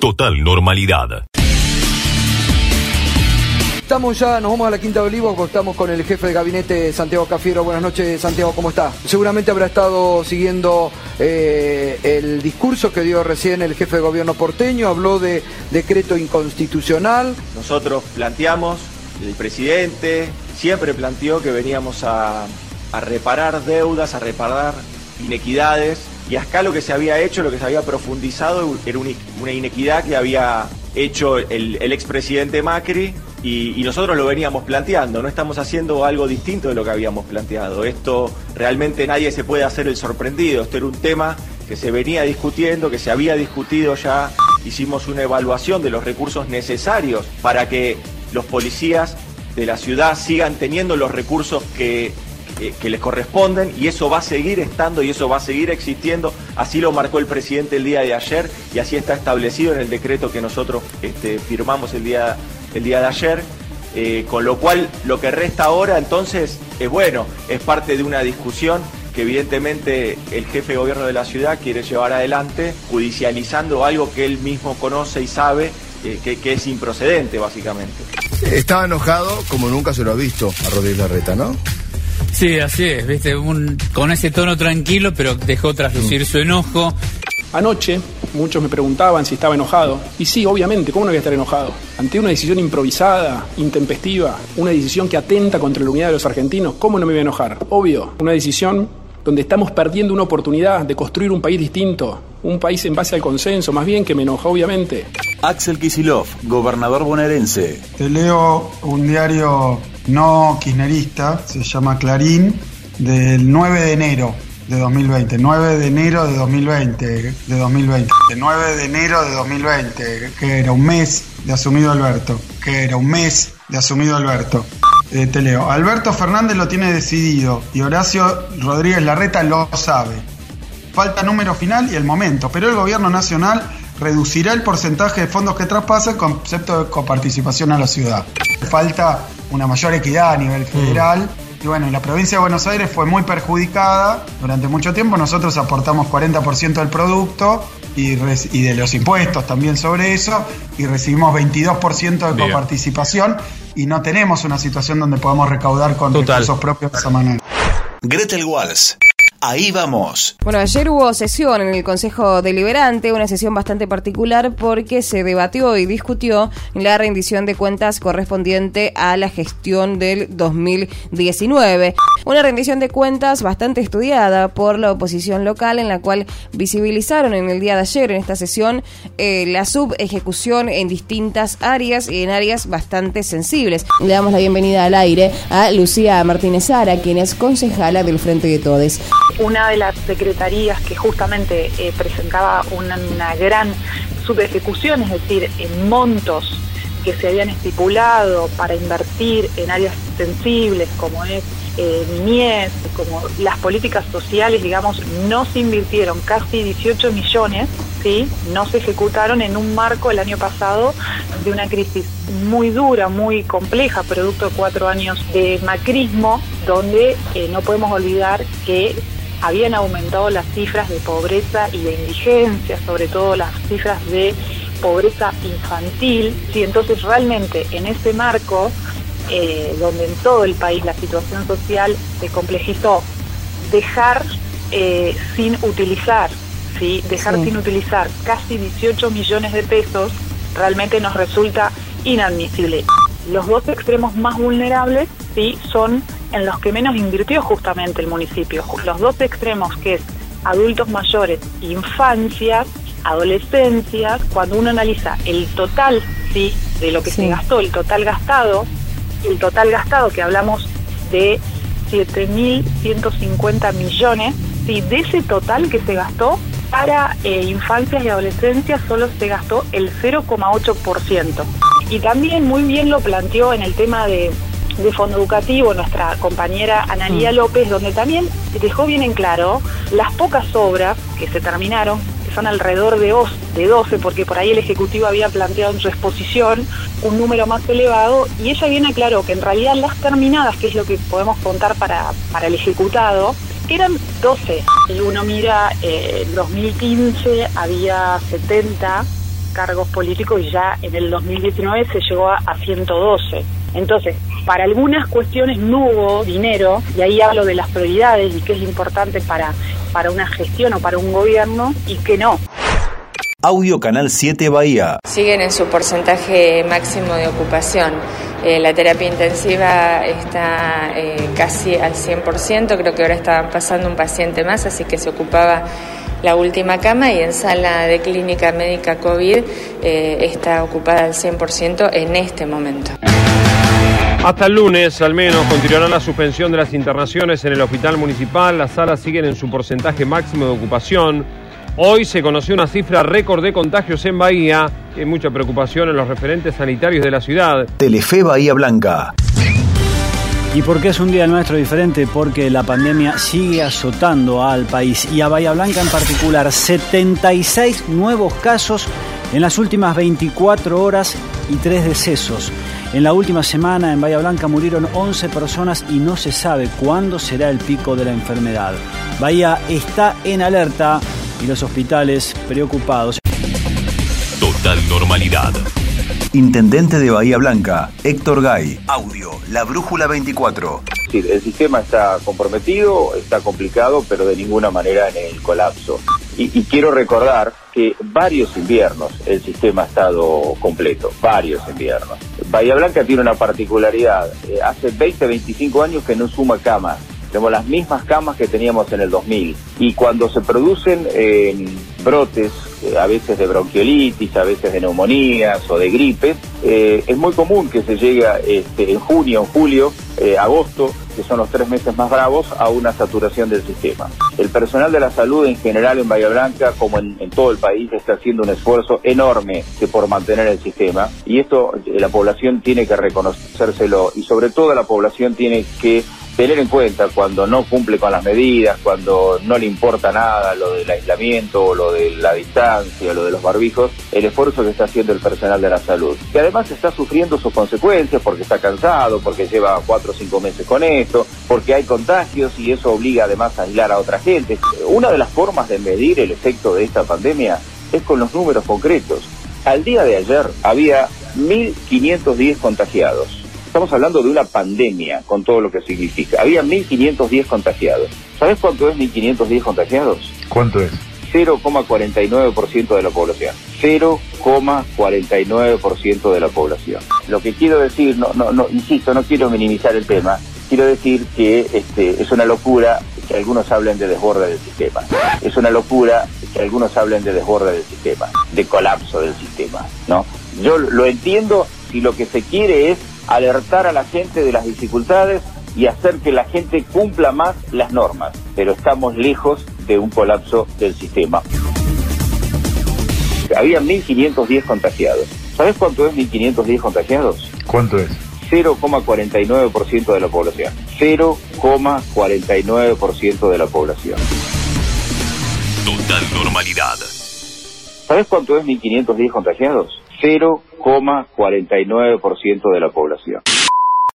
Total normalidad. Estamos ya, nos vamos a la Quinta de Olivos, estamos con el jefe de gabinete Santiago Cafiero. Buenas noches, Santiago, ¿cómo está? Seguramente habrá estado siguiendo eh, el discurso que dio recién el jefe de gobierno porteño, habló de decreto inconstitucional. Nosotros planteamos, el presidente siempre planteó que veníamos a, reparar deudas, a reparar inequidades, y acá lo que se había hecho, lo que se había profundizado, era una inequidad que había hecho el, expresidente Macri y, nosotros lo veníamos planteando, no estamos haciendo algo distinto de lo que habíamos planteado. Esto realmente nadie se puede hacer el sorprendido, esto era un tema que se venía discutiendo, que se había discutido ya, hicimos una evaluación de los recursos necesarios para que los policías de la ciudad sigan teniendo los recursos que, que, les corresponden y eso va a seguir estando y eso va a seguir existiendo. Así lo marcó el presidente el día de ayer y así está establecido en el decreto que nosotros este, firmamos el día el día de ayer. Eh, con lo cual lo que resta ahora entonces es bueno, es parte de una discusión que evidentemente el jefe de gobierno de la ciudad quiere llevar adelante, judicializando algo que él mismo conoce y sabe eh, que, es improcedente básicamente. Estaba enojado como nunca se lo ha visto a Rodríguez Larreta, ¿no? Sí, así es, viste, con ese tono tranquilo, pero dejó traslucir su enojo. Anoche muchos me preguntaban si estaba enojado. Y sí, obviamente, ¿cómo no voy a estar enojado? Ante una decisión improvisada, intempestiva, una decisión que atenta contra la unidad de los argentinos, ¿cómo no me voy a enojar? Obvio, una decisión donde estamos perdiendo una oportunidad de construir un país distinto, un país en base al consenso, más bien que me enoja, obviamente. Axel Kisilov, gobernador bonaerense. Te leo un diario no kirchnerista, se llama Clarín, del 9 de enero de 2020, 9 de enero de 2020, de 2020, 9 de enero de 2020, que era un mes de asumido Alberto, que era un mes de asumido Alberto. Eh, te leo, Alberto Fernández lo tiene decidido y Horacio Rodríguez Larreta lo sabe. Falta número final y el momento, pero el gobierno nacional reducirá el porcentaje de fondos que traspasa el concepto de coparticipación a la ciudad. Falta una mayor equidad a nivel federal. Y bueno, la provincia de Buenos Aires fue muy perjudicada durante mucho tiempo. Nosotros aportamos 40% del producto y, de los impuestos también sobre eso y recibimos 22% de coparticipación y no tenemos una situación donde podamos recaudar con recursos propios de esa manera. Gretel Walls Ahí vamos. Bueno, ayer hubo sesión en el Consejo Deliberante, una sesión bastante particular porque se debatió y discutió la rendición de cuentas correspondiente a la gestión del 2019. Una rendición de cuentas bastante estudiada por la oposición local en la cual visibilizaron en el día de ayer en esta sesión eh, la subejecución en distintas áreas y en áreas bastante sensibles. Le damos la bienvenida al aire a Lucía Martínez Ara, quien es concejala del Frente de Todes una de las secretarías que justamente eh, presentaba una, gran subejecución, es decir, en montos que se habían estipulado para invertir en áreas sensibles como es eh, niñez, como las políticas sociales, digamos, no se invirtieron casi 18 millones, ¿sí? no se ejecutaron en un marco el año pasado de una crisis muy dura, muy compleja, producto de cuatro años de macrismo, donde eh, no podemos olvidar que habían aumentado las cifras de pobreza y de indigencia, sobre todo las cifras de pobreza infantil. Sí, entonces realmente en ese marco, eh, donde en todo el país la situación social se complejizó, dejar eh, sin utilizar, ¿sí? dejar sin utilizar casi 18 millones de pesos, realmente nos resulta inadmisible. Los dos extremos más vulnerables sí son en los que menos invirtió justamente el municipio. Los dos extremos que es adultos mayores, infancias, adolescencias, cuando uno analiza el total sí de lo que se gastó, el total gastado, el total gastado que hablamos de 7.150 millones, sí, de ese total que se gastó para eh, infancias y adolescencias solo se gastó el 0,8%. Y también muy bien lo planteó en el tema de de Fondo Educativo, nuestra compañera Analía mm. López, donde también dejó bien en claro las pocas obras que se terminaron, que son alrededor de, de 12, porque por ahí el Ejecutivo había planteado en su exposición un número más elevado, y ella bien aclaró que en realidad las terminadas, que es lo que podemos contar para, para el ejecutado, eran 12. Y uno mira, eh, en 2015 había 70 cargos políticos y ya en el 2019 se llegó a, a 112. Entonces, para algunas cuestiones no hubo dinero, y ahí hablo de las prioridades y qué es importante para, para una gestión o para un gobierno y qué no. Audio Canal 7 Bahía. Siguen en su porcentaje máximo de ocupación. Eh, la terapia intensiva está eh, casi al 100%, creo que ahora estaban pasando un paciente más, así que se ocupaba la última cama y en sala de clínica médica COVID eh, está ocupada al 100% en este momento. Hasta el lunes, al menos, continuará la suspensión de las internaciones en el hospital municipal. Las salas siguen en su porcentaje máximo de ocupación. Hoy se conoció una cifra récord de contagios en Bahía. Hay mucha preocupación en los referentes sanitarios de la ciudad. Telefe Bahía Blanca. ¿Y por qué es un día nuestro diferente? Porque la pandemia sigue azotando al país y a Bahía Blanca en particular. 76 nuevos casos en las últimas 24 horas y 3 decesos. En la última semana en Bahía Blanca murieron 11 personas y no se sabe cuándo será el pico de la enfermedad. Bahía está en alerta y los hospitales preocupados. Total normalidad. Intendente de Bahía Blanca, Héctor Gay. Audio, La Brújula 24. Sí, el sistema está comprometido, está complicado, pero de ninguna manera en el colapso. Y, y, quiero recordar que varios inviernos el sistema ha estado completo, varios inviernos. Bahía Blanca tiene una particularidad, eh, hace 20, 25 años que no suma camas, tenemos las mismas camas que teníamos en el 2000 y cuando se producen eh, brotes, eh, a veces de bronquiolitis, a veces de neumonías o de gripe, es muy común que se llegue este, en junio, en julio, agosto, que son los tres meses más bravos, a una saturación del sistema. El personal de la salud en general en Bahía Blanca, como en, todo el país, está haciendo un esfuerzo enorme por mantener el sistema y esto la población tiene que reconocérselo y sobre todo la población tiene que tener en cuenta cuando no cumple con las medidas, cuando no le importa nada lo del aislamiento, o lo de la distancia, lo de los barbijos, el esfuerzo que está haciendo el personal de la salud, que además está sufriendo sus consecuencias porque está cansado, porque lleva cuatro o cinco meses con esto, porque hay contagios y eso obliga además a aislar a otra gente. Una de las formas de medir el efecto de esta pandemia es con los números concretos. Al día de ayer había 1.510 contagiados. Estamos hablando de una pandemia, con todo lo que significa. Había 1.510 contagiados. ¿Sabes cuánto es 1.510 contagiados? ¿Cuánto es? 0,49% de la población. 0,49% de la población. Lo que quiero decir, no, no, no, insisto, no quiero minimizar el tema. Quiero decir que este, es una locura que algunos hablen de desborde del sistema. Es una locura que algunos hablen de desborde del sistema, de colapso del sistema, ¿no? Yo lo entiendo si lo que se quiere es alertar a la gente de las dificultades y hacer que la gente cumpla más las normas, pero estamos lejos de un colapso del sistema. Había 1.510 contagiados. ¿Sabes cuánto es 1.510 contagiados? ¿Cuánto es? 0,49% de la población. 0,49% de la población. Total normalidad. ¿Sabes cuánto es 1.510 contagiados? 0,49% de la población.